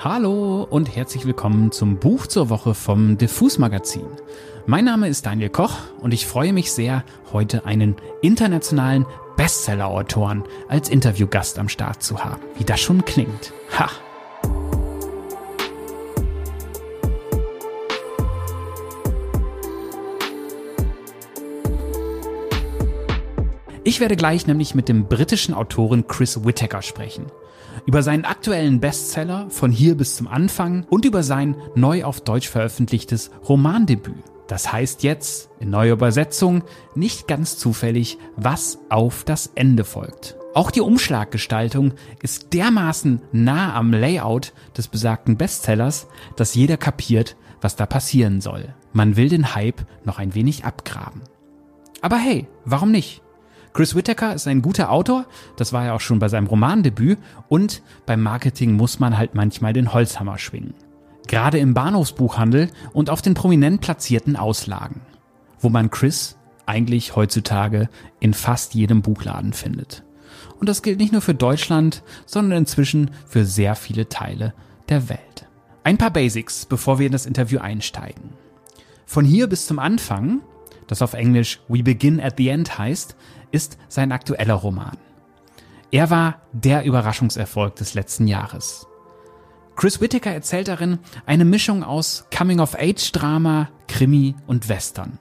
Hallo und herzlich willkommen zum Buch zur Woche vom Diffus Magazin. Mein Name ist Daniel Koch und ich freue mich sehr, heute einen internationalen Bestseller-Autoren als Interviewgast am Start zu haben. Wie das schon klingt. Ha! Ich werde gleich nämlich mit dem britischen Autoren Chris Whittaker sprechen. Über seinen aktuellen Bestseller von hier bis zum Anfang und über sein neu auf Deutsch veröffentlichtes Romandebüt. Das heißt jetzt, in neuer Übersetzung, nicht ganz zufällig, was auf das Ende folgt. Auch die Umschlaggestaltung ist dermaßen nah am Layout des besagten Bestsellers, dass jeder kapiert, was da passieren soll. Man will den Hype noch ein wenig abgraben. Aber hey, warum nicht? Chris Whittaker ist ein guter Autor, das war er auch schon bei seinem Romandebüt und beim Marketing muss man halt manchmal den Holzhammer schwingen. Gerade im Bahnhofsbuchhandel und auf den prominent platzierten Auslagen, wo man Chris eigentlich heutzutage in fast jedem Buchladen findet. Und das gilt nicht nur für Deutschland, sondern inzwischen für sehr viele Teile der Welt. Ein paar Basics, bevor wir in das Interview einsteigen. Von hier bis zum Anfang, das auf Englisch We Begin at the End heißt, ist sein aktueller Roman. Er war der Überraschungserfolg des letzten Jahres. Chris Whittaker erzählt darin eine Mischung aus Coming-of-Age-Drama, Krimi und Western.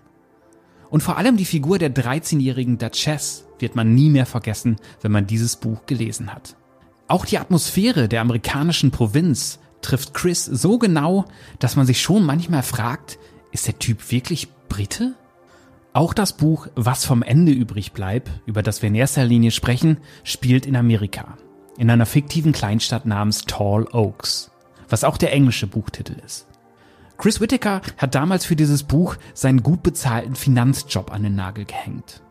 Und vor allem die Figur der 13-jährigen Duchess wird man nie mehr vergessen, wenn man dieses Buch gelesen hat. Auch die Atmosphäre der amerikanischen Provinz trifft Chris so genau, dass man sich schon manchmal fragt, ist der Typ wirklich Brite? Auch das Buch Was vom Ende übrig bleibt, über das wir in erster Linie sprechen, spielt in Amerika. In einer fiktiven Kleinstadt namens Tall Oaks, was auch der englische Buchtitel ist. Chris Whittaker hat damals für dieses Buch seinen gut bezahlten Finanzjob an den Nagel gehängt.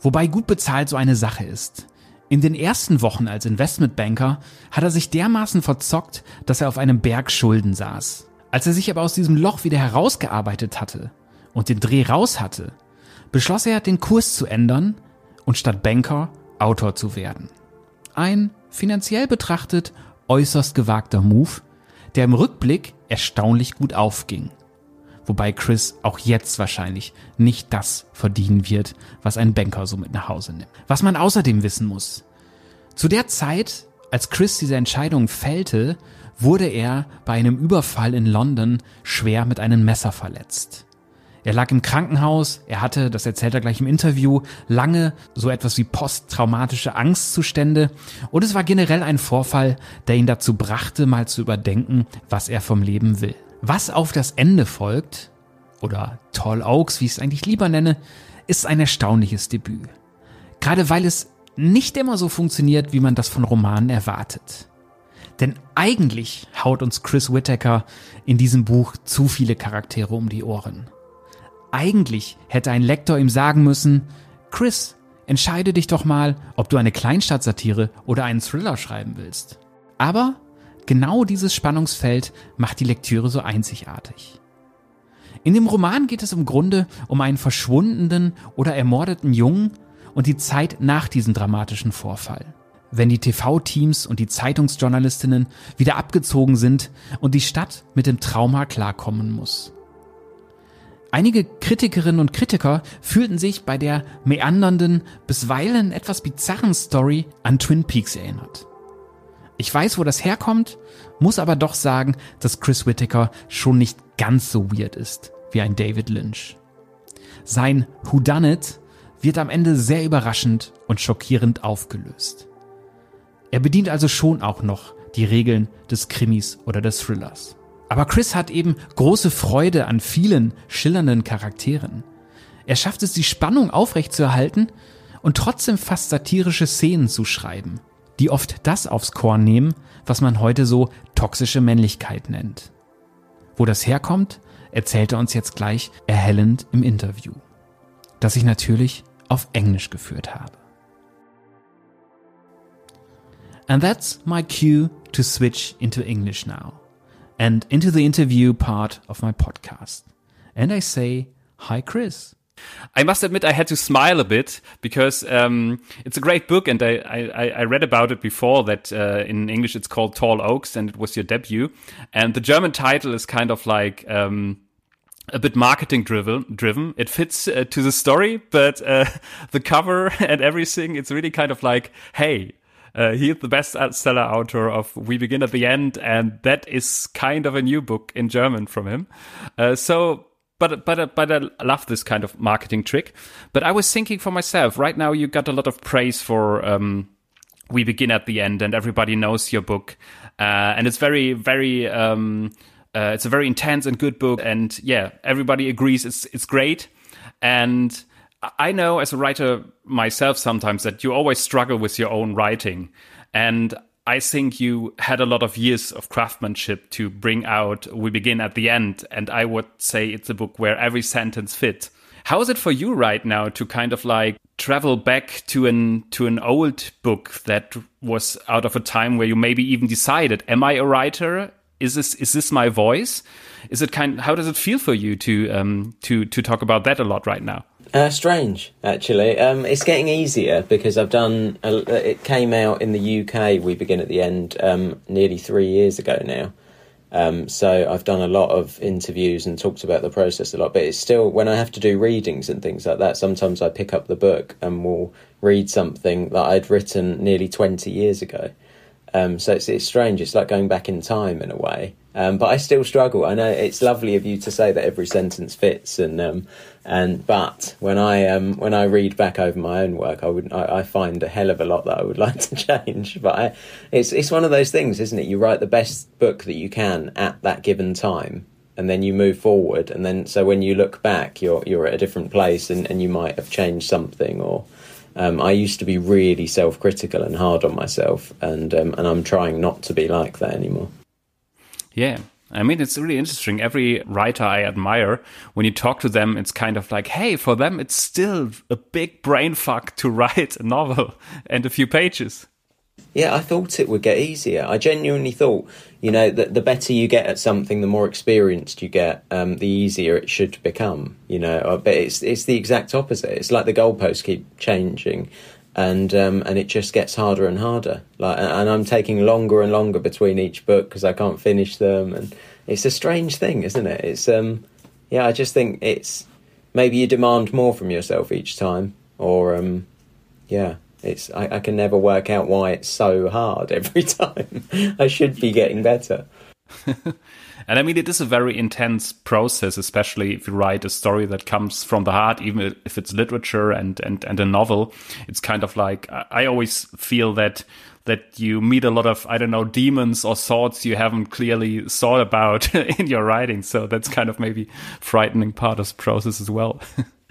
Wobei gut bezahlt so eine Sache ist. In den ersten Wochen als Investmentbanker hat er sich dermaßen verzockt, dass er auf einem Berg Schulden saß. Als er sich aber aus diesem Loch wieder herausgearbeitet hatte und den Dreh raus hatte, beschloss er, den Kurs zu ändern und statt Banker Autor zu werden. Ein finanziell betrachtet äußerst gewagter Move, der im Rückblick erstaunlich gut aufging. Wobei Chris auch jetzt wahrscheinlich nicht das verdienen wird, was ein Banker so mit nach Hause nimmt. Was man außerdem wissen muss. Zu der Zeit, als Chris diese Entscheidung fällte, wurde er bei einem Überfall in London schwer mit einem Messer verletzt. Er lag im Krankenhaus, er hatte, das erzählt er gleich im Interview, lange so etwas wie posttraumatische Angstzustände und es war generell ein Vorfall, der ihn dazu brachte, mal zu überdenken, was er vom Leben will. Was auf das Ende folgt, oder Tall Oaks, wie ich es eigentlich lieber nenne, ist ein erstaunliches Debüt. Gerade weil es nicht immer so funktioniert, wie man das von Romanen erwartet. Denn eigentlich haut uns Chris Whittaker in diesem Buch zu viele Charaktere um die Ohren. Eigentlich hätte ein Lektor ihm sagen müssen, Chris, entscheide dich doch mal, ob du eine Kleinstadtsatire oder einen Thriller schreiben willst. Aber genau dieses Spannungsfeld macht die Lektüre so einzigartig. In dem Roman geht es im Grunde um einen verschwundenen oder ermordeten Jungen und die Zeit nach diesem dramatischen Vorfall. Wenn die TV-Teams und die Zeitungsjournalistinnen wieder abgezogen sind und die Stadt mit dem Trauma klarkommen muss. Einige Kritikerinnen und Kritiker fühlten sich bei der meandernden, bisweilen etwas bizarren Story an Twin Peaks erinnert. Ich weiß, wo das herkommt, muss aber doch sagen, dass Chris Whittaker schon nicht ganz so weird ist wie ein David Lynch. Sein Whodunit wird am Ende sehr überraschend und schockierend aufgelöst. Er bedient also schon auch noch die Regeln des Krimis oder des Thrillers. Aber Chris hat eben große Freude an vielen schillernden Charakteren. Er schafft es, die Spannung aufrechtzuerhalten und trotzdem fast satirische Szenen zu schreiben, die oft das aufs Korn nehmen, was man heute so toxische Männlichkeit nennt. Wo das herkommt, erzählt er uns jetzt gleich erhellend im Interview, das ich natürlich auf Englisch geführt habe. And that's my cue to switch into English now. And into the interview part of my podcast. And I say, Hi, Chris. I must admit, I had to smile a bit because um, it's a great book, and I, I, I read about it before. That uh, in English it's called Tall Oaks, and it was your debut. And the German title is kind of like um, a bit marketing driven. Driven, it fits uh, to the story, but uh, the cover and everything, it's really kind of like, hey. Uh, he's the best bestseller author of We Begin at the End, and that is kind of a new book in German from him. Uh, so but but but I love this kind of marketing trick. But I was thinking for myself, right now you got a lot of praise for um, we begin at the end, and everybody knows your book, uh, and it's very very. Um, uh, it's a very intense and good book, and yeah, everybody agrees it's it's great. And I know as a writer myself sometimes that you always struggle with your own writing, and I think you had a lot of years of craftsmanship to bring out We Begin at the end. And I would say it's a book where every sentence fits. How is it for you right now to kind of like travel back to an to an old book that was out of a time where you maybe even decided, am I a writer? Is this is this my voice? Is it kind how does it feel for you to um to to talk about that a lot right now? Uh, strange, actually. Um, it's getting easier because I've done. A, it came out in the UK. We begin at the end um, nearly three years ago now. Um, so I've done a lot of interviews and talked about the process a lot. But it's still when I have to do readings and things like that. Sometimes I pick up the book and will read something that I'd written nearly twenty years ago. Um, so it's, it's strange. It's like going back in time in a way. Um, but I still struggle. I know it's lovely of you to say that every sentence fits, and um, and but when I um, when I read back over my own work, I would I, I, find a hell of a lot that I would like to change. But I, it's it's one of those things, isn't it? You write the best book that you can at that given time, and then you move forward, and then so when you look back, you're you're at a different place, and, and you might have changed something or. Um, I used to be really self-critical and hard on myself, and um, and I'm trying not to be like that anymore. Yeah. I mean, it's really interesting. Every writer I admire, when you talk to them, it's kind of like, hey, for them, it's still a big brain fuck to write a novel and a few pages. Yeah, I thought it would get easier. I genuinely thought, you know, that the better you get at something, the more experienced you get, um, the easier it should become. You know, uh, but it's it's the exact opposite. It's like the goalposts keep changing, and um, and it just gets harder and harder. Like, and I'm taking longer and longer between each book because I can't finish them, and it's a strange thing, isn't it? It's um, yeah, I just think it's maybe you demand more from yourself each time, or um, yeah, it's I, I can never work out why it's so hard every time. I should be getting better. And I mean, it is a very intense process, especially if you write a story that comes from the heart, even if it's literature and, and, and a novel. It's kind of like, I always feel that that you meet a lot of I don't know demons or thoughts you haven't clearly thought about in your writing. So that's kind of maybe frightening part of the process as well.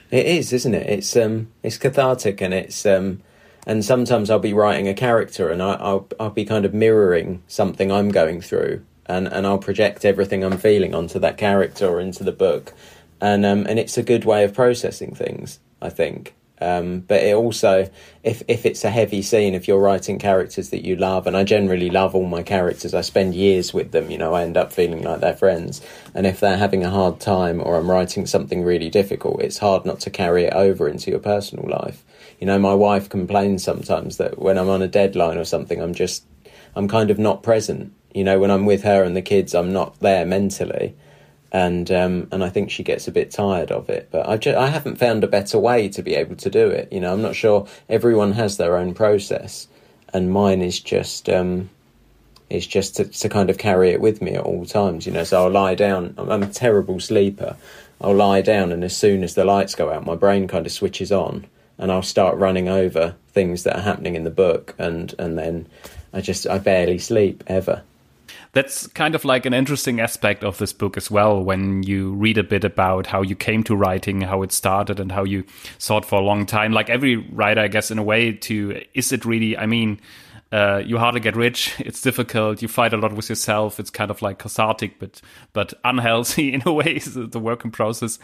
it is, isn't it? It's um, it's cathartic and it's um, and sometimes I'll be writing a character and I, will I'll be kind of mirroring something I'm going through and and I'll project everything I'm feeling onto that character or into the book, and um, and it's a good way of processing things, I think. Um, but it also, if if it's a heavy scene, if you're writing characters that you love, and I generally love all my characters, I spend years with them. You know, I end up feeling like they're friends. And if they're having a hard time, or I'm writing something really difficult, it's hard not to carry it over into your personal life. You know, my wife complains sometimes that when I'm on a deadline or something, I'm just, I'm kind of not present you know, when I'm with her and the kids, I'm not there mentally, and um, and I think she gets a bit tired of it. But I just, I haven't found a better way to be able to do it. You know, I'm not sure everyone has their own process, and mine is just um, is just to, to kind of carry it with me at all times. You know, so I'll lie down. I'm, I'm a terrible sleeper. I'll lie down, and as soon as the lights go out, my brain kind of switches on, and I'll start running over things that are happening in the book, and and then I just I barely sleep ever that's kind of like an interesting aspect of this book as well when you read a bit about how you came to writing how it started and how you thought for a long time like every writer i guess in a way to is it really i mean uh, you hardly get rich. It's difficult. You fight a lot with yourself. It's kind of like cathartic, but but unhealthy in a way. the working process.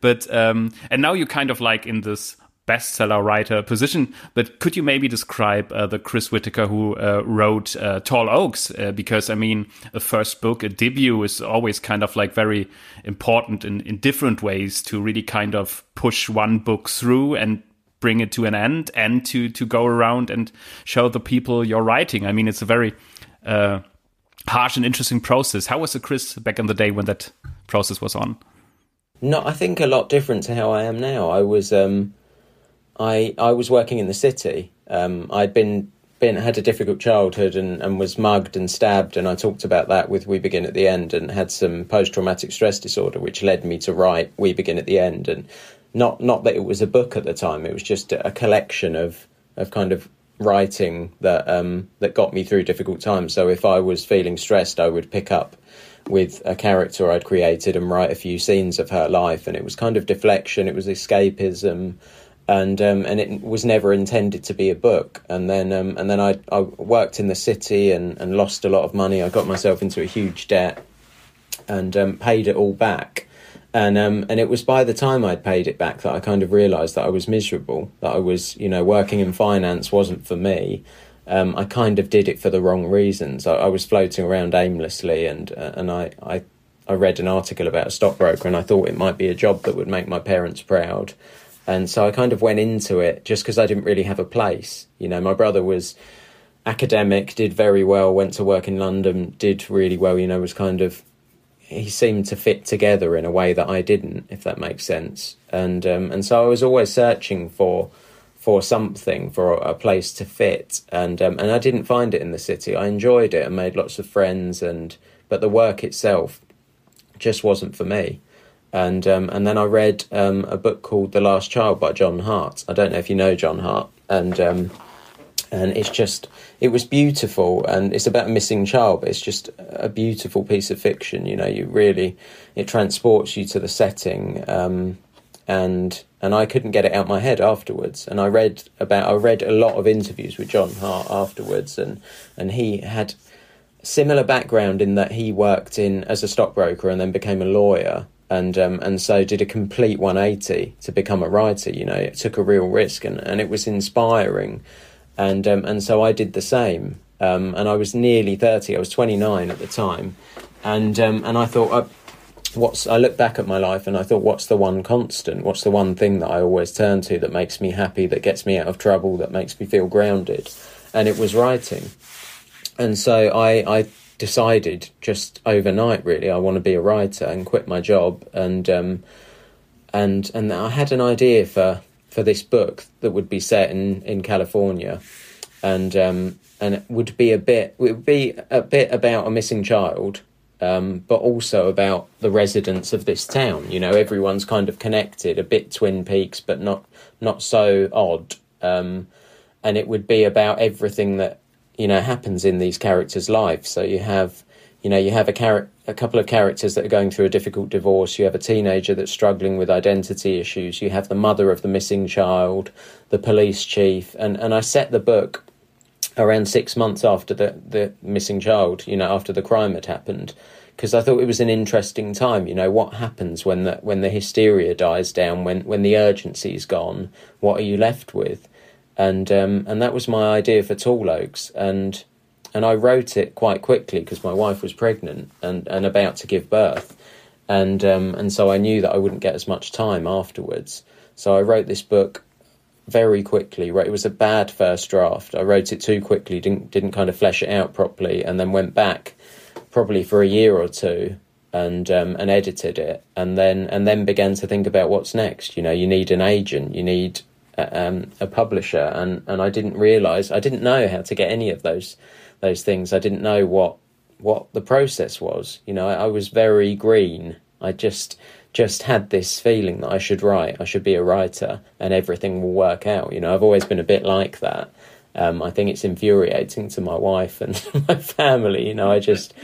But um, and now you're kind of like in this bestseller writer position. But could you maybe describe uh, the Chris Whitaker who uh, wrote uh, Tall Oaks? Uh, because I mean, a first book, a debut, is always kind of like very important in in different ways to really kind of push one book through and bring it to an end, and to to go around and show the people you're writing. I mean, it's a very uh, harsh and interesting process. How was the Chris back in the day when that process was on? No, I think a lot different to how I am now. I was um, I I was working in the city. Um, I'd been been had a difficult childhood and, and was mugged and stabbed, and I talked about that with We Begin at the End, and had some post traumatic stress disorder, which led me to write We Begin at the End, and not not that it was a book at the time; it was just a collection of of kind of writing that um, that got me through difficult times. So if I was feeling stressed, I would pick up with a character I'd created and write a few scenes of her life, and it was kind of deflection, it was escapism, and um, and it was never intended to be a book. And then um, and then I I worked in the city and, and lost a lot of money. I got myself into a huge debt and um, paid it all back. And um, and it was by the time I'd paid it back that I kind of realised that I was miserable. That I was you know working in finance wasn't for me. Um, I kind of did it for the wrong reasons. I, I was floating around aimlessly, and uh, and I, I I read an article about a stockbroker, and I thought it might be a job that would make my parents proud and so I kind of went into it just because I didn't really have a place. You know, my brother was academic, did very well, went to work in London, did really well, you know, was kind of he seemed to fit together in a way that I didn't, if that makes sense. And um, and so I was always searching for for something, for a place to fit, and um, and I didn't find it in the city. I enjoyed it and made lots of friends, and but the work itself just wasn't for me and um, and then I read um, a book called The Last Child by John Hart. I don't know if you know John Hart, and um, and it's just it was beautiful, and it's about a missing child, but it's just a beautiful piece of fiction. You know, you really it transports you to the setting, um, and and I couldn't get it out of my head afterwards. And I read about I read a lot of interviews with John Hart afterwards, and and he had similar background in that he worked in as a stockbroker and then became a lawyer and um, and so did a complete 180 to become a writer. You know, it took a real risk, and, and it was inspiring, and um, and so I did the same. Um, and I was nearly 30. I was 29 at the time, and um, and I thought, uh, what's? I look back at my life, and I thought, what's the one constant? What's the one thing that I always turn to that makes me happy, that gets me out of trouble, that makes me feel grounded? And it was writing. And so I I decided just overnight really I want to be a writer and quit my job. And um, and and I had an idea for for this book that would be set in in California. And um, and it would be a bit it would be a bit about a missing child um, but also about the residents of this town. You know everyone's kind of connected a bit twin peaks but not not so odd. Um, and it would be about everything that you know happens in these characters' lives. So you have you know you have a char- a couple of characters that are going through a difficult divorce. You have a teenager that's struggling with identity issues. You have the mother of the missing child, the police chief, and and I set the book around six months after the the missing child. You know after the crime had happened. Because I thought it was an interesting time, you know, what happens when the when the hysteria dies down, when when the urgency is gone, what are you left with? And um, and that was my idea for Tall Oaks, and and I wrote it quite quickly because my wife was pregnant and, and about to give birth, and um, and so I knew that I wouldn't get as much time afterwards. So I wrote this book very quickly. Right, it was a bad first draft. I wrote it too quickly, didn't didn't kind of flesh it out properly, and then went back probably for a year or two and um, and edited it, and then and then began to think about what's next. You know, you need an agent, you need um, a publisher, and, and I didn't realize I didn't know how to get any of those those things. I didn't know what what the process was. You know, I, I was very green. I just just had this feeling that I should write. I should be a writer, and everything will work out. You know, I've always been a bit like that. Um, I think it's infuriating to my wife and my family. You know, I just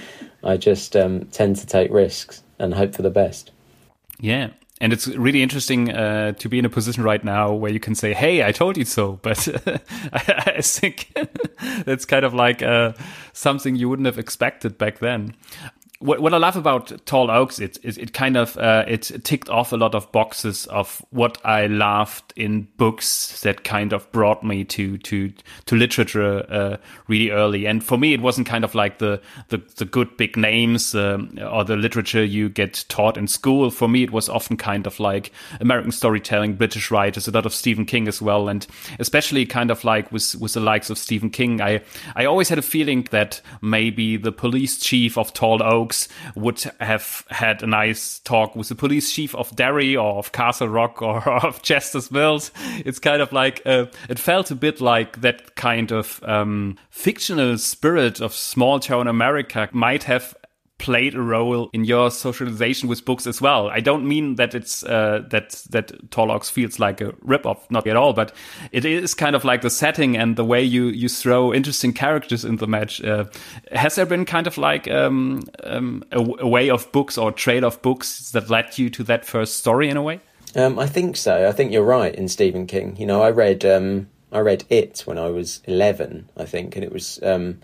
I just um, tend to take risks and hope for the best. Yeah, and it's really interesting uh, to be in a position right now where you can say, "Hey, I told you so." But I, I, think that's kind of like uh, something you wouldn't have expected back then. What, what I love about Tall Oaks, it, it, it kind of, uh, it ticked off a lot of boxes of what I loved in books that kind of brought me to, to, to literature, uh, really early. And for me, it wasn't kind of like the, the, the good big names, um, or the literature you get taught in school. For me, it was often kind of like American storytelling, British writers, a lot of Stephen King as well. And especially kind of like with, with the likes of Stephen King, I, I always had a feeling that maybe the police chief of Tall Oaks would have had a nice talk with the police chief of Derry or of Castle Rock or of Chester's Mills. It's kind of like uh, it felt a bit like that kind of um, fictional spirit of small town America might have played a role in your socialization with books as well. I don't mean that it's uh, that that Oaks feels like a ripoff, not at all, but it is kind of like the setting and the way you you throw interesting characters in the match. Uh, has there been kind of like um, um, a, a, way of books or trade of books that led you to that first story in a way? Um, I think so. I think you're right in Stephen King. You know, I read um, I read It when I was eleven, I think, and it was um,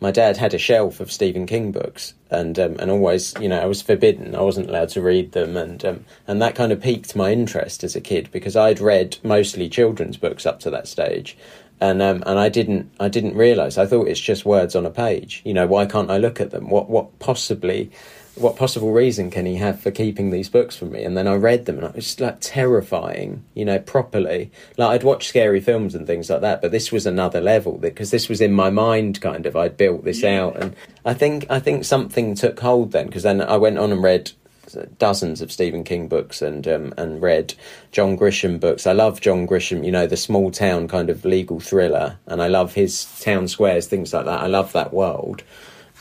my dad had a shelf of Stephen King books, and um, and always, you know, I was forbidden. I wasn't allowed to read them, and um, and that kind of piqued my interest as a kid because I'd read mostly children's books up to that stage, and um, and I didn't I didn't realize. I thought it's just words on a page. You know, why can't I look at them? What what possibly what possible reason can he have for keeping these books from me? And then I read them, and it was just like terrifying, you know, properly. Like I'd watch scary films and things like that, but this was another level because this was in my mind, kind of. I'd built this out, and I think I think something took hold then because then I went on and read dozens of Stephen King books and um, and read John Grisham books. I love John Grisham, you know, the small town kind of legal thriller, and I love his town squares, things like that. I love that world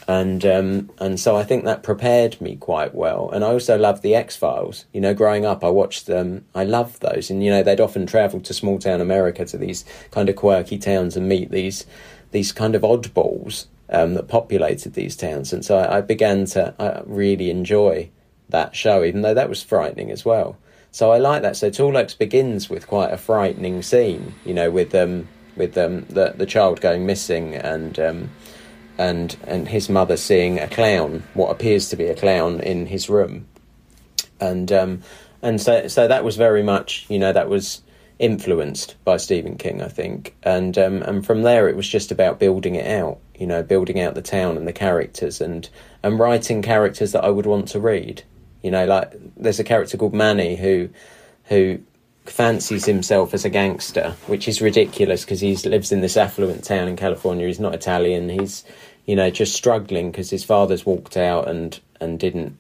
and um, and so I think that prepared me quite well. And I also loved the X Files. You know, growing up, I watched them. I loved those, and you know, they'd often travel to small town America to these kind of quirky towns and meet these these kind of oddballs um, that populated these towns. And so I, I began to I really enjoy that show, even though that was frightening as well. So I like that. So Tall Oaks begins with quite a frightening scene, you know, with um with um the the child going missing and um and and his mother seeing a clown, what appears to be a clown, in his room, and um, and so so that was very much you know that was influenced by Stephen King, I think, and um, and from there it was just about building it out, you know, building out the town and the characters, and and writing characters that I would want to read, you know, like there's a character called Manny who who fancies himself as a gangster, which is ridiculous because he lives in this affluent town in California. He's not Italian. He's you know, just struggling because his father's walked out and and didn't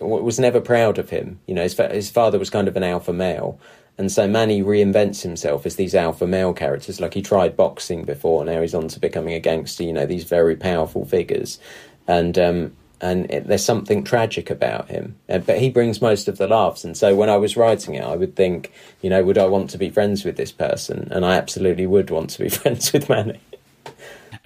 was never proud of him. You know, his his father was kind of an alpha male, and so Manny reinvents himself as these alpha male characters. Like he tried boxing before, now he's on to becoming a gangster. You know, these very powerful figures, and um, and it, there's something tragic about him. Uh, but he brings most of the laughs. And so when I was writing it, I would think, you know, would I want to be friends with this person? And I absolutely would want to be friends with Manny.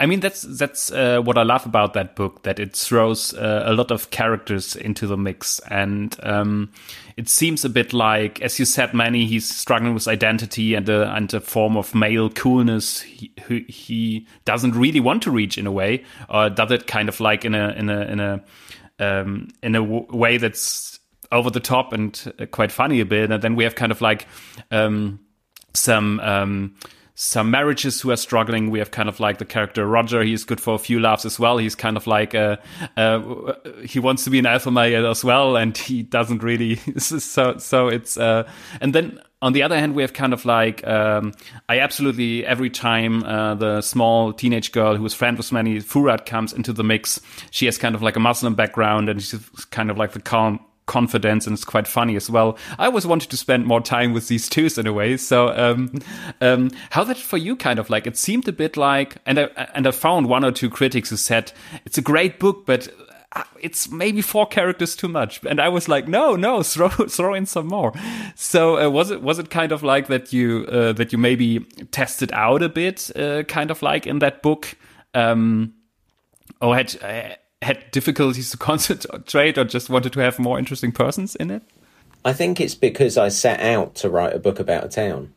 I mean, that's that's uh, what I love about that book. That it throws uh, a lot of characters into the mix, and um, it seems a bit like, as you said, Manny he's struggling with identity and a and a form of male coolness he, he doesn't really want to reach in a way, or does it kind of like in a in a in a um, in a w- way that's over the top and uh, quite funny a bit. And then we have kind of like um, some. Some marriages who are struggling. We have kind of like the character Roger. He's good for a few laughs as well. He's kind of like uh, uh, he wants to be an alpha male as well, and he doesn't really. so so it's uh, and then on the other hand, we have kind of like um, I absolutely every time uh, the small teenage girl who is friend with Manny Furat comes into the mix, she has kind of like a Muslim background and she's kind of like the calm confidence and it's quite funny as well. I always wanted to spend more time with these twos in a way. So, um, um, how that for you kind of like, it seemed a bit like, and I, and I found one or two critics who said it's a great book, but uh, it's maybe four characters too much and i was like no no throw throw in some more so uh, was it was it kind of like that you uh, that you maybe tested out a bit uh, kind of like in that book um or had uh, had difficulties to concentrate or just wanted to have more interesting persons in it? I think it's because I set out to write a book about a town,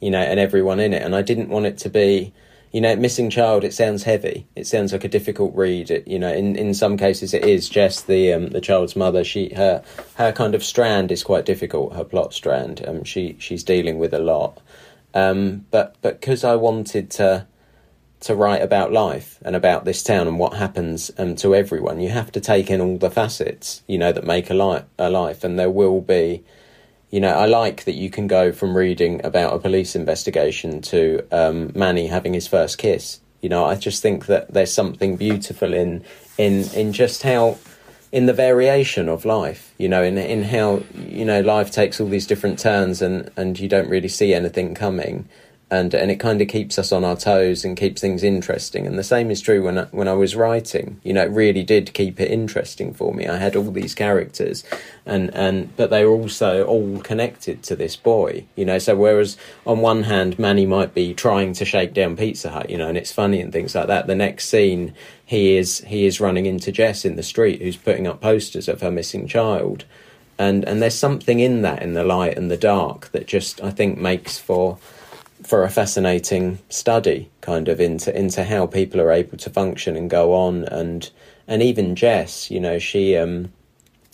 you know, and everyone in it, and I didn't want it to be, you know, Missing Child, it sounds heavy. It sounds like a difficult read. It, you know, in, in some cases it is. Jess, the um, the child's mother, she her her kind of strand is quite difficult. Her plot strand. Um, she she's dealing with a lot. Um, but but because I wanted to to write about life and about this town and what happens um, to everyone, you have to take in all the facets, you know, that make a life. A life, and there will be you know, I like that you can go from reading about a police investigation to um, Manny having his first kiss. You know, I just think that there's something beautiful in in in just how in the variation of life. You know, in in how you know life takes all these different turns and and you don't really see anything coming and and it kind of keeps us on our toes and keeps things interesting. And the same is true when I, when I was writing. You know, it really did keep it interesting for me. I had all these characters, and and but they were also all connected to this boy. You know, so whereas on one hand Manny might be trying to shake down Pizza Hut, you know, and it's funny and things like that. The next scene he is he is running into Jess in the street, who's putting up posters of her missing child. And and there's something in that in the light and the dark that just I think makes for for a fascinating study, kind of into into how people are able to function and go on, and and even Jess, you know, she um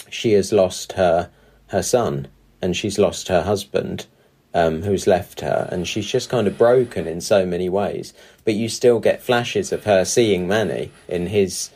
she has lost her her son and she's lost her husband, um, who's left her, and she's just kind of broken in so many ways. But you still get flashes of her seeing Manny in his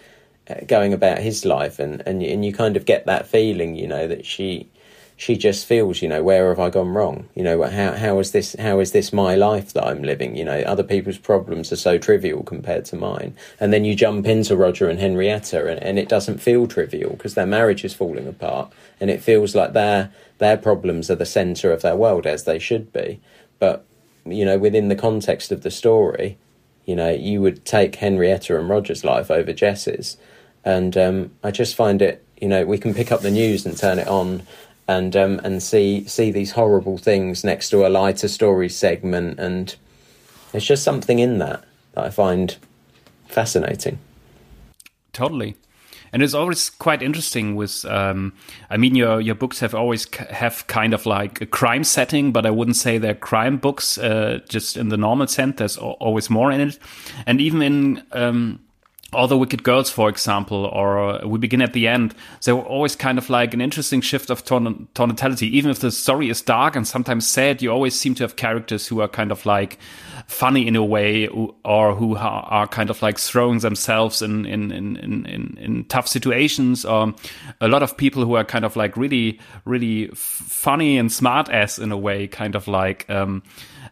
uh, going about his life, and and and you kind of get that feeling, you know, that she she just feels, you know, where have I gone wrong? You know, how how is this how is this my life that I'm living? You know, other people's problems are so trivial compared to mine. And then you jump into Roger and Henrietta, and, and it doesn't feel trivial because their marriage is falling apart, and it feels like their their problems are the centre of their world as they should be. But you know, within the context of the story, you know, you would take Henrietta and Roger's life over Jess's, and um, I just find it. You know, we can pick up the news and turn it on and um, and see see these horrible things next to a lighter story segment, and there's just something in that that I find fascinating. Totally. And it's always quite interesting with, um, I mean, your, your books have always have kind of like a crime setting, but I wouldn't say they're crime books, uh, just in the normal sense. There's always more in it. And even in, um, all the Wicked Girls, for example, or We Begin at the End, they were always kind of like an interesting shift of ton- tonality. Even if the story is dark and sometimes sad, you always seem to have characters who are kind of like funny in a way, or who are kind of like throwing themselves in in in in, in tough situations. Or a lot of people who are kind of like really really funny and smart ass in a way, kind of like. Um,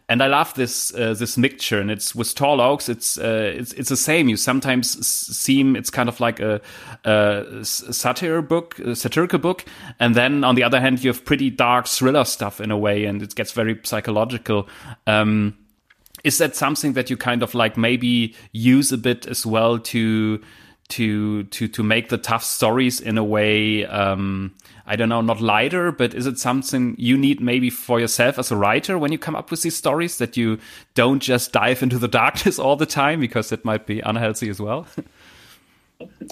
and I love this uh, this mixture. And it's with Tall Oaks, it's uh, it's it's the same. You sometimes seem it's kind of like a, a satire book, a satirical book, and then on the other hand, you have pretty dark thriller stuff in a way, and it gets very psychological. Um, is that something that you kind of like maybe use a bit as well to to to to make the tough stories in a way um, I don't know, not lighter, but is it something you need maybe for yourself as a writer when you come up with these stories that you don't just dive into the darkness all the time because it might be unhealthy as well?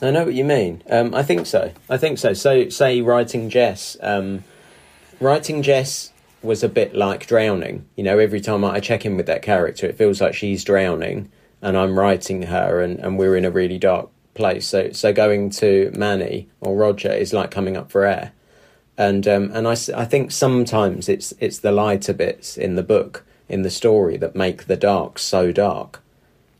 I know what you mean. Um, I think so. I think so. So, say writing Jess, um, writing Jess was a bit like drowning. You know, every time I check in with that character, it feels like she's drowning, and I'm writing her, and, and we're in a really dark place. So, so going to Manny or Roger is like coming up for air and um, and I, I think sometimes it's it's the lighter bits in the book in the story that make the dark so dark.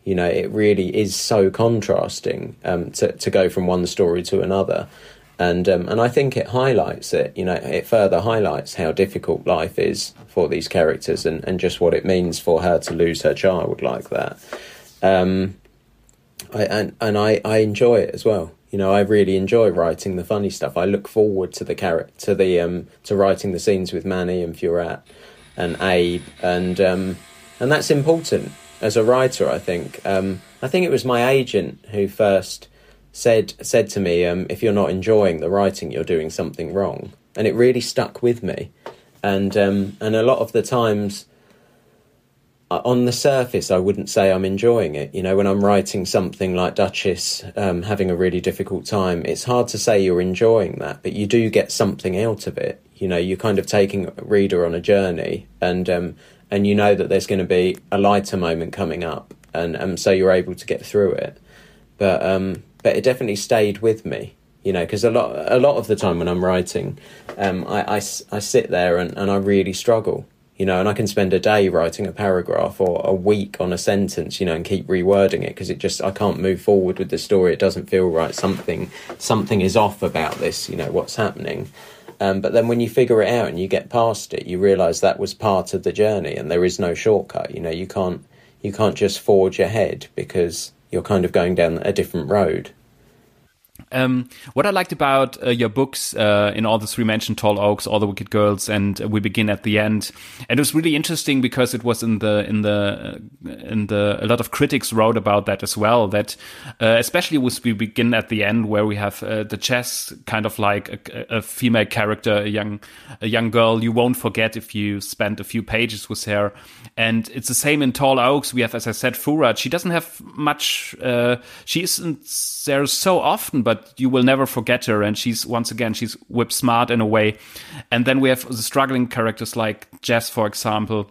You know, it really is so contrasting um, to to go from one story to another, and um, and I think it highlights it. You know, it further highlights how difficult life is for these characters, and, and just what it means for her to lose her child like that. Um, I, and and I, I enjoy it as well you know, I really enjoy writing the funny stuff. I look forward to the character, to the um, to writing the scenes with Manny and Furat and Abe, and um, and that's important as a writer. I think. Um, I think it was my agent who first said said to me, um, "If you're not enjoying the writing, you're doing something wrong," and it really stuck with me. And um, and a lot of the times on the surface, I wouldn't say I'm enjoying it. You know, when I'm writing something like Duchess, um, having a really difficult time, it's hard to say you're enjoying that, but you do get something out of it. You know, you're kind of taking a reader on a journey, and um, and you know that there's going to be a lighter moment coming up, and and so you're able to get through it. But um, but it definitely stayed with me, you know, because a lot a lot of the time when I'm writing, um, I, I, I sit there and, and I really struggle, you know, and I can spend a day writing a paragraph or a week on a sentence, you know, and keep rewording it because it just I can't move forward with the story. It doesn't feel right. Something something is off about this, you know, what's happening. Um, but then when you figure it out and you get past it, you realise that was part of the journey, and there is no shortcut. You know, you can't you can't just forge ahead because you're kind of going down a different road. Um, what I liked about uh, your books uh, in all the three mentioned Tall Oaks, All the Wicked Girls, and We Begin at the End, and it was really interesting because it was in the in the uh, in the a lot of critics wrote about that as well. That uh, especially with We Begin at the End, where we have uh, Duchess kind of like a, a, female character, a young a young girl you won't forget if you spend a few pages with her, and it's the same in Tall Oaks. We have, as I said, Furat. She doesn't have much. Uh, she isn't there so often, but you will never forget her. And she's once again she's whip smart in a way. And then we have the struggling characters like Jess, for example.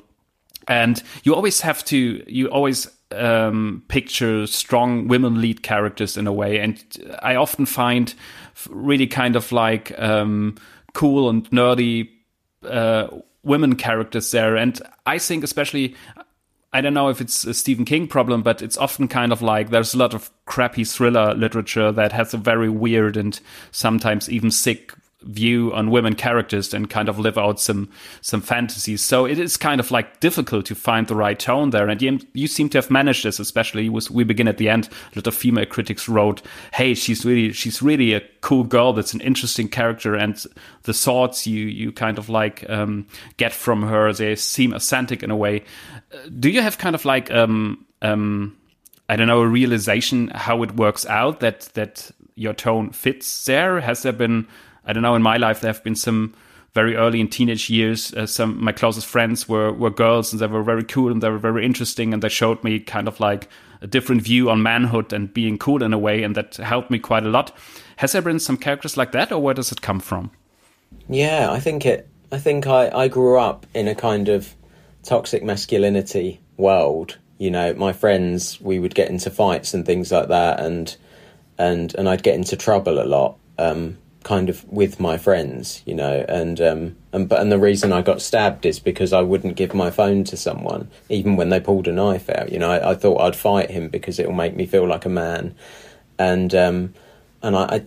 And you always have to you always um, picture strong women lead characters in a way. And I often find really kind of like um, cool and nerdy uh, women characters there. And I think especially I don't know if it's a Stephen King problem, but it's often kind of like there's a lot of crappy thriller literature that has a very weird and sometimes even sick view on women characters and kind of live out some some fantasies. So it is kind of like difficult to find the right tone there. And you, you seem to have managed this, especially with We Begin at the End. A lot of female critics wrote, "Hey, she's really she's really a cool girl. That's an interesting character, and the thoughts you you kind of like um, get from her they seem authentic in a way." Do you have kind of like um um I don't know a realization how it works out that that your tone fits there? Has there been I don't know. In my life, there have been some very early in teenage years. Uh, some my closest friends were were girls, and they were very cool and they were very interesting, and they showed me kind of like a different view on manhood and being cool in a way, and that helped me quite a lot. Has there been some characters like that, or where does it come from? Yeah, I think it. I think I I grew up in a kind of toxic masculinity world. You know, my friends, we would get into fights and things like that, and and and I'd get into trouble a lot. Um, kind of with my friends, you know, and um, and but and the reason I got stabbed is because I wouldn't give my phone to someone, even when they pulled a knife out. You know, I, I thought I'd fight him because it will make me feel like a man, and um, and I, I.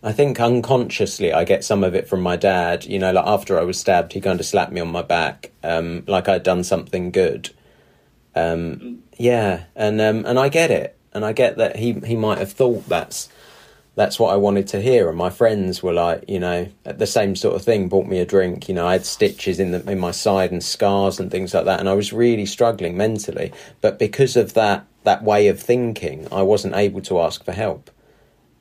I think unconsciously I get some of it from my dad. You know, like after I was stabbed, he kind of slapped me on my back, um, like I'd done something good. Um, yeah, and um, and I get it, and I get that he he might have thought that's that's what I wanted to hear. And my friends were like, you know, the same sort of thing. Bought me a drink. You know, I had stitches in the in my side and scars and things like that. And I was really struggling mentally. But because of that that way of thinking, I wasn't able to ask for help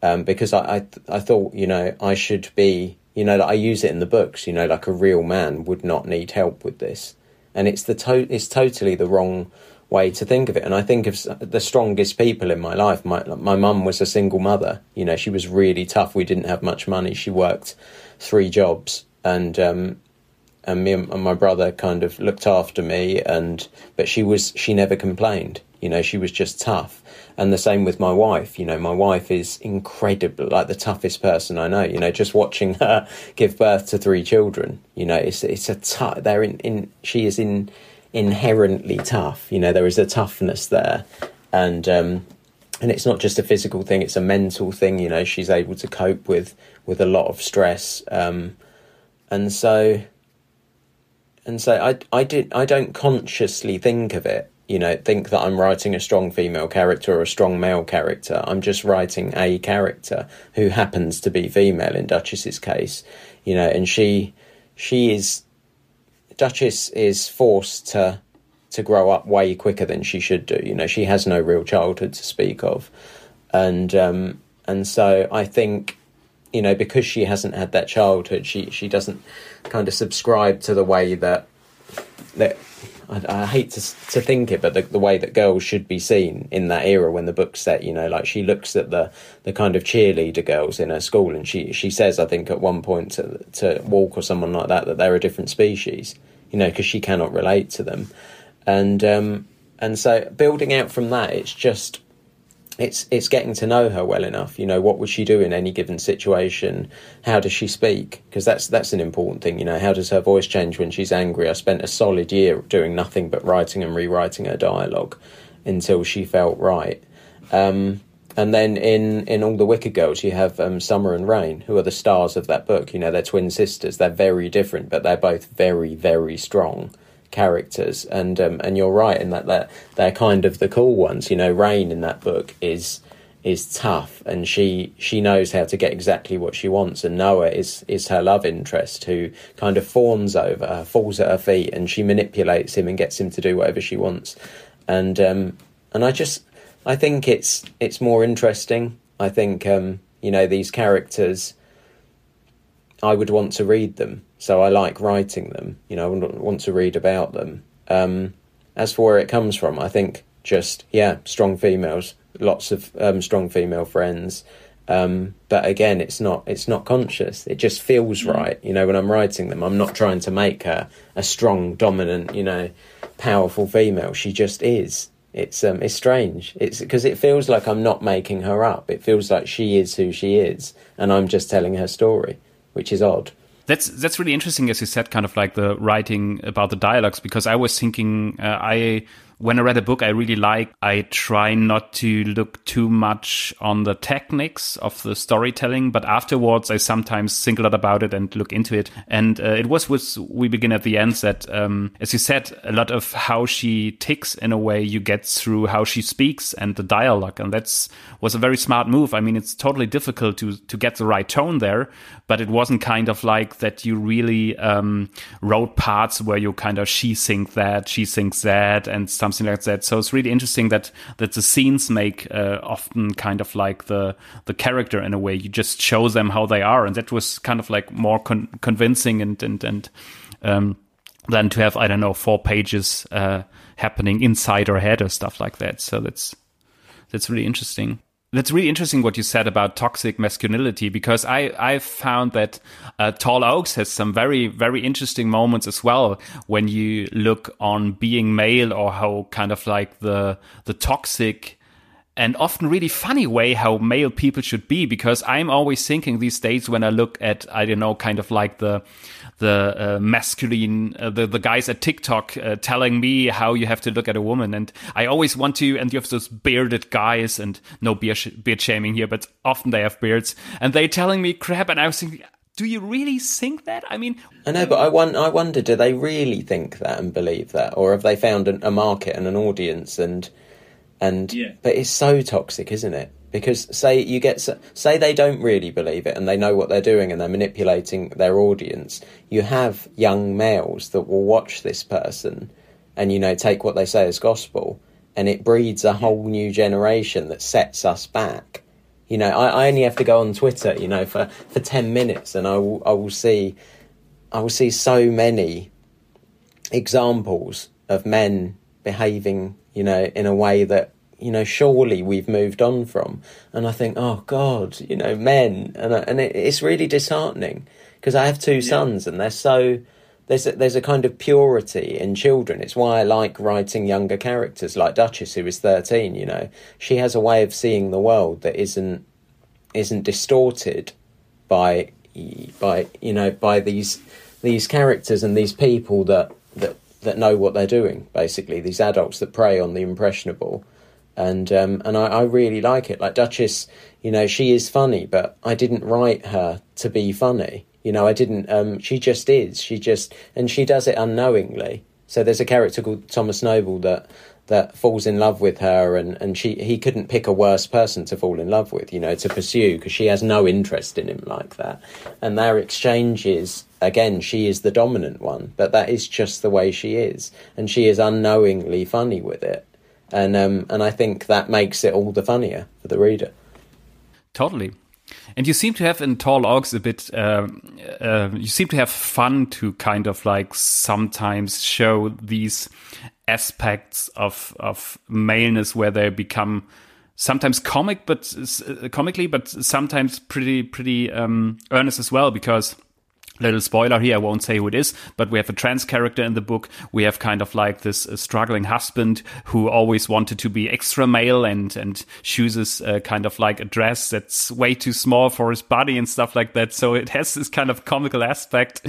um, because I, I I thought, you know, I should be, you know, I use it in the books. You know, like a real man would not need help with this. And it's the to- it's totally the wrong way to think of it. And I think of the strongest people in my life. My my mum was a single mother. You know, she was really tough. We didn't have much money. She worked three jobs, and um, and me and my brother kind of looked after me. And but she was she never complained. You know, she was just tough. And the same with my wife. You know, my wife is incredible, like the toughest person I know. You know, just watching her give birth to three children. You know, it's it's a tough. They're in in. She is in inherently tough. You know, there is a toughness there, and um, and it's not just a physical thing; it's a mental thing. You know, she's able to cope with with a lot of stress, um, and so and so I I did I don't consciously think of it. You know, think that I'm writing a strong female character or a strong male character. I'm just writing a character who happens to be female in Duchess's case. You know, and she she is Duchess is forced to to grow up way quicker than she should do. You know, she has no real childhood to speak of, and um, and so I think, you know, because she hasn't had that childhood, she she doesn't kind of subscribe to the way that that I, I, hate to to think it, but the, the way that girls should be seen in that era when the book's set, you know, like she looks at the the kind of cheerleader girls in her school, and she she says, I think at one point to to walk or someone like that that they're a different species, you know, because she cannot relate to them, and um, and so building out from that, it's just it's it's getting to know her well enough. You know, what would she do in any given situation? How does she speak? Because that's that's an important thing. You know, how does her voice change when she's angry? I spent a solid year doing nothing but writing and rewriting her dialogue until she felt right. Um, and then in, in all the Wicked Girls, you have um, Summer and Rain, who are the stars of that book. You know, they're twin sisters. They're very different, but they're both very, very strong characters. And um, and you're right in that they're, they're kind of the cool ones. You know, Rain in that book is is tough, and she she knows how to get exactly what she wants. And Noah is is her love interest, who kind of fawns over her, falls at her feet, and she manipulates him and gets him to do whatever she wants. And um, and I just I think it's it's more interesting. I think um, you know these characters. I would want to read them, so I like writing them. You know, I want to read about them. Um, as for where it comes from, I think just yeah, strong females, lots of um, strong female friends. Um, but again, it's not it's not conscious. It just feels mm. right. You know, when I'm writing them, I'm not trying to make her a strong, dominant, you know, powerful female. She just is it's um, it's strange. It's because it feels like I'm not making her up. It feels like she is who she is, and I'm just telling her story, which is odd. That's that's really interesting, as you said, kind of like the writing about the dialogues, because I was thinking uh, I when I read a book I really like, I try not to look too much on the techniques of the storytelling, but afterwards I sometimes think a lot about it and look into it. And uh, it was with We Begin at the End that, um, as you said, a lot of how she ticks in a way you get through how she speaks and the dialogue. And that's was a very smart move. I mean, it's totally difficult to, to get the right tone there, but it wasn't kind of like that you really um, wrote parts where you kind of she thinks that, she thinks that, and some something like that. So it's really interesting that that the scenes make uh, often kind of like the the character in a way. You just show them how they are, and that was kind of like more con convincing and and and um, than to have I don't know four pages uh, happening inside her head or stuff like that. So that's that's really interesting that's really interesting what you said about toxic masculinity because I I found that uh, Tall Oaks has some very very interesting moments as well when you look on being male or how kind of like the the toxic and often really funny way how male people should be because I'm always thinking these days when I look at I don't know kind of like the the uh, masculine uh, the the guys at TikTok uh, telling me how you have to look at a woman and I always want to and you have those bearded guys and no beard, sh- beard shaming here but often they have beards and they telling me crap and I was thinking do you really think that? I mean, I know, but I, won- I wonder, do they really think that and believe that, or have they found an, a market and an audience and and yeah. but it's so toxic, isn't it? Because say you get say they don't really believe it and they know what they're doing and they're manipulating their audience. You have young males that will watch this person and you know take what they say as gospel, and it breeds a whole new generation that sets us back. You know, I, I only have to go on Twitter, you know, for, for ten minutes, and I will I will see I will see so many examples of men behaving you know, in a way that you know surely we've moved on from. And I think, oh God, you know, men, and and it, it's really disheartening because I have two yeah. sons and they're so. There's a, there's a kind of purity in children. It's why I like writing younger characters like Duchess, who is thirteen. You know, she has a way of seeing the world that isn't isn't distorted by by you know by these these characters and these people that that that know what they're doing. Basically, these adults that prey on the impressionable, and um, and I, I, really like it. Like Duchess, you know, she is funny, but I didn't write her to be funny. You know, I didn't. Um, she just is. She just and she does it unknowingly. So there's a character called Thomas Noble that that falls in love with her and, and she he couldn't pick a worse person to fall in love with you know to pursue because she has no interest in him like that and their exchanges again, she is the dominant one, but that is just the way she is, and she is unknowingly funny with it, and um, and I think that makes it all the funnier for the reader. Totally. And you seem to have in Tall Oaks a bit, uh, uh, you seem to have fun to kind of like sometimes show these aspects of, of maleness where they become sometimes comic, but uh, comically, but sometimes pretty, pretty um, earnest as well, because little spoiler here, I won't say who it is, but we have a trans character in the book. We have kind of like this uh, struggling husband who always wanted to be extra male and, and chooses uh, kind of like a dress that's way too small for his body and stuff like that. So it has this kind of comical aspect.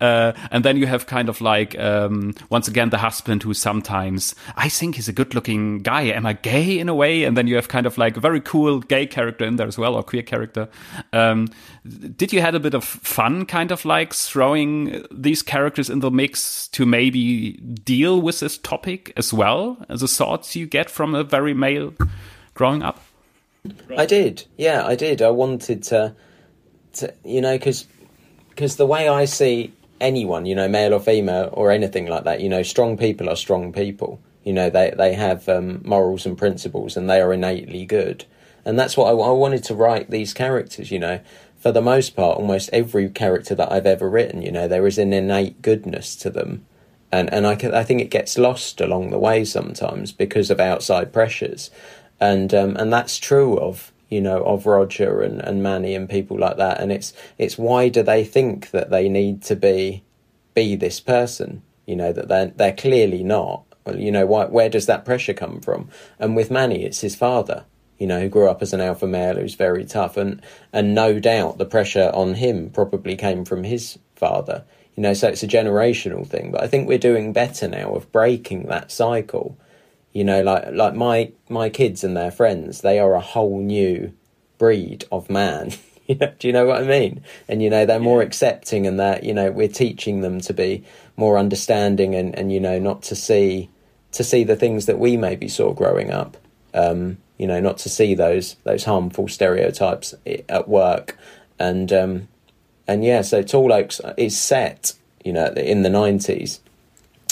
Uh, and then you have kind of like, um, once again, the husband who sometimes, I think he's a good looking guy. Am I gay in a way? And then you have kind of like a very cool gay character in there as well, or queer character. Um, did you had a bit of fun kind of like like throwing these characters in the mix to maybe deal with this topic as well as the thoughts you get from a very male growing up? I did, yeah, I did. I wanted to, to you know, because because the way I see anyone, you know, male or female or anything like that, you know, strong people are strong people. You know, they they have um, morals and principles, and they are innately good. And that's what I, I wanted to write these characters. You know, for the most part, almost every character that I've ever written, you know, there is an innate goodness to them. And, and I, I think it gets lost along the way sometimes because of outside pressures. And, um, and that's true of, you know, of Roger and, and Manny and people like that. And it's, it's why do they think that they need to be, be this person? You know, that they're, they're clearly not. You know, why, where does that pressure come from? And with Manny, it's his father you know, who grew up as an alpha male who's very tough, and and no doubt the pressure on him probably came from his father. You know, so it's a generational thing. But I think we're doing better now of breaking that cycle. You know, like like my my kids and their friends, they are a whole new breed of man. do you know what I mean? And you know, they're more accepting, and that you know, we're teaching them to be more understanding, and and you know, not to see to see the things that we maybe saw growing up. Um, you know, not to see those those harmful stereotypes at work, and um, and yeah, so Tall Oaks is set, you know, in the nineties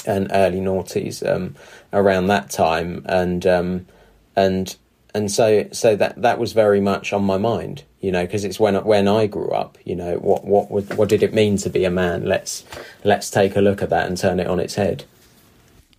and early noughties, um, around that time, and um, and and so so that that was very much on my mind, you know, because it's when when I grew up, you know, what what what did it mean to be a man? Let's let's take a look at that and turn it on its head.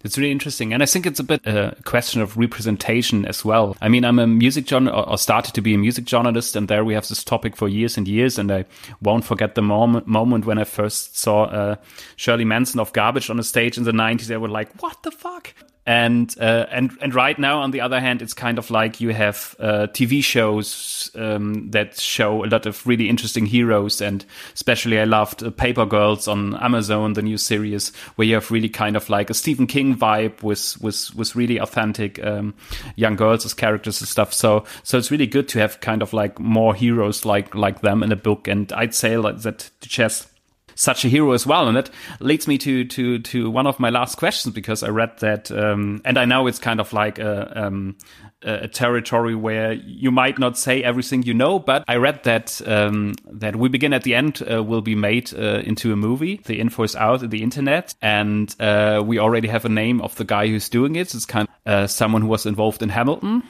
It's really interesting. And I think it's a bit a question of representation as well. I mean, I'm a music journalist or started to be a music journalist and there we have this topic for years and years. And I won't forget the moment, moment when I first saw uh, Shirley Manson of Garbage on a stage in the 90s. They were like, what the fuck? And uh, and and right now on the other hand it's kind of like you have uh, TV shows um, that show a lot of really interesting heroes. And especially I loved uh, Paper Girls on Amazon the new series where you have really kind of like a Stephen King vibe with with with really authentic um, young girls as characters and stuff. So so it's really good to have kind of like more heroes like like them in a book. And I'd say like that chess such a hero as well. And that leads me to to to one of my last questions because I read that, um, and I know it's kind of like a, um, a territory where you might not say everything you know, but I read that um, that we begin at the end uh, will be made uh, into a movie. The info is out in the internet, and uh, we already have a name of the guy who's doing it. It's kind of uh, someone who was involved in Hamilton,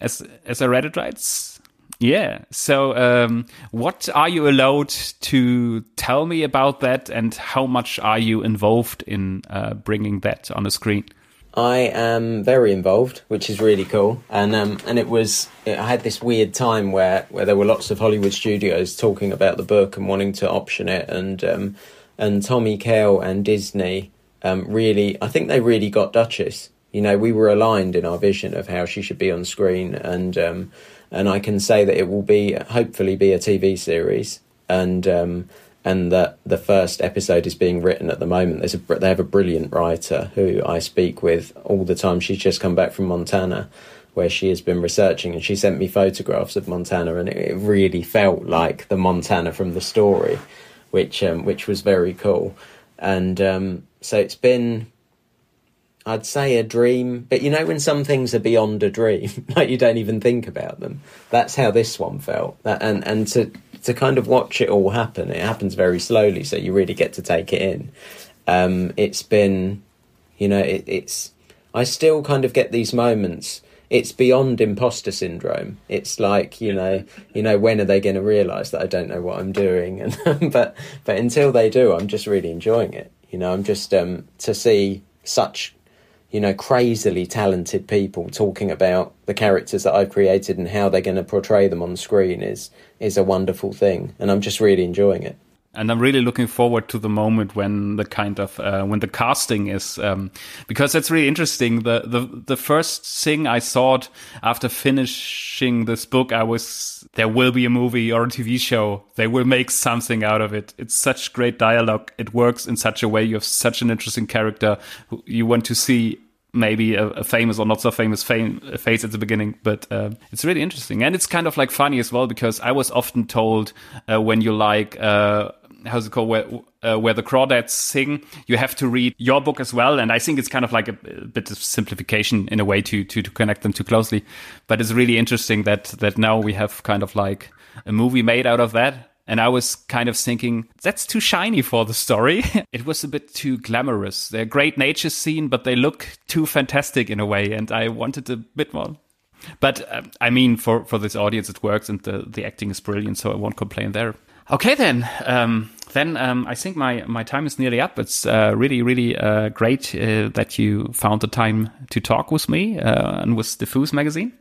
as as I read it right. Yeah. So, um, what are you allowed to tell me about that, and how much are you involved in uh, bringing that on the screen? I am very involved, which is really cool, and um, and it was I had this weird time where where there were lots of Hollywood studios talking about the book and wanting to option it, and um, and Tommy Kail and Disney um, really, I think they really got Duchess. You know, we were aligned in our vision of how she should be on screen, and um, and I can say that it will be hopefully be a TV series, and um, and that the first episode is being written at the moment. There's a they have a brilliant writer who I speak with all the time. She's just come back from Montana, where she has been researching, and she sent me photographs of Montana, and it, really felt like the Montana from the story, which um, which was very cool. And um, so it's been I'd say a dream, but you know when some things are beyond a dream, like you don't even think about them. That's how this one felt. That, and and to to kind of watch it all happen, it happens very slowly, so you really get to take it in. Um, it's been, you know, it, it's. I still kind of get these moments. It's beyond imposter syndrome. It's like you know, you know, when are they going to realise that I don't know what I'm doing? And but but until they do, I'm just really enjoying it. You know, I'm just um, to see such you know, crazily talented people talking about the characters that I've created and how they're going to portray them on screen is is a wonderful thing, and I'm just really enjoying it. And I'm really looking forward to the moment when the kind of uh, when the casting is um, because that's really interesting. The the the first thing I thought after finishing this book, I was there will be a movie or a TV show. They will make something out of it. It's such great dialogue. It works in such a way. You have such an interesting character. You want to see maybe a, a, famous or not so famous fame, face at the beginning, but uh, it's really interesting and it's kind of like funny as well because I was often told uh, when you like uh, how's it called where uh, where the crawdads sing you have to read your book as well and i think it's kind of like a, a, bit of simplification in a way to, to to connect them too closely but it's really interesting that that now we have kind of like a movie made out of that and I was kind of thinking, that's too shiny for the story. it was a bit too glamorous. They're great nature scene, but they look too fantastic in a way. And I wanted a bit more. But uh, I mean, for, for this audience, it works and the, the acting is brilliant. So I won't complain there. Okay, then. Um, then um, I think my, my time is nearly up. It's uh, really, really uh, great uh, that you found the time to talk with me uh, and with Diffus magazine.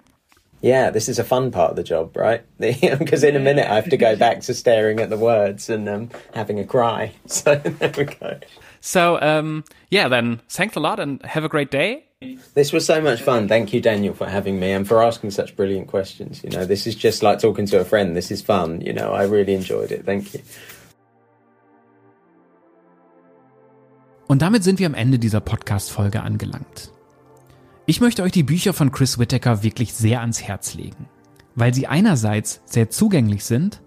Yeah, this is a fun part of the job, right? Because in a minute I have to go back to staring at the words and um, having a cry. So there we go. So um, yeah, then thanks a lot and have a great day. This was so much fun. Thank you, Daniel, for having me and for asking such brilliant questions. You know, this is just like talking to a friend. This is fun. You know, I really enjoyed it. Thank you. Und damit sind wir am Ende dieser Podcast-Folge angelangt. Ich möchte euch die Bücher von Chris Whittaker wirklich sehr ans Herz legen, weil sie einerseits sehr zugänglich sind,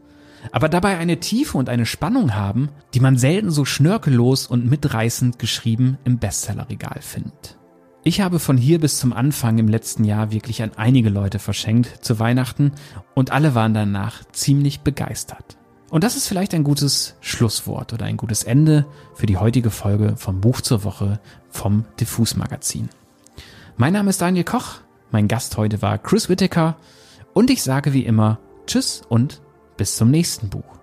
aber dabei eine Tiefe und eine Spannung haben, die man selten so schnörkellos und mitreißend geschrieben im Bestsellerregal findet. Ich habe von hier bis zum Anfang im letzten Jahr wirklich an einige Leute verschenkt zu Weihnachten und alle waren danach ziemlich begeistert. Und das ist vielleicht ein gutes Schlusswort oder ein gutes Ende für die heutige Folge vom Buch zur Woche vom Diffus Magazin. Mein Name ist Daniel Koch, mein Gast heute war Chris Whittaker und ich sage wie immer Tschüss und bis zum nächsten Buch.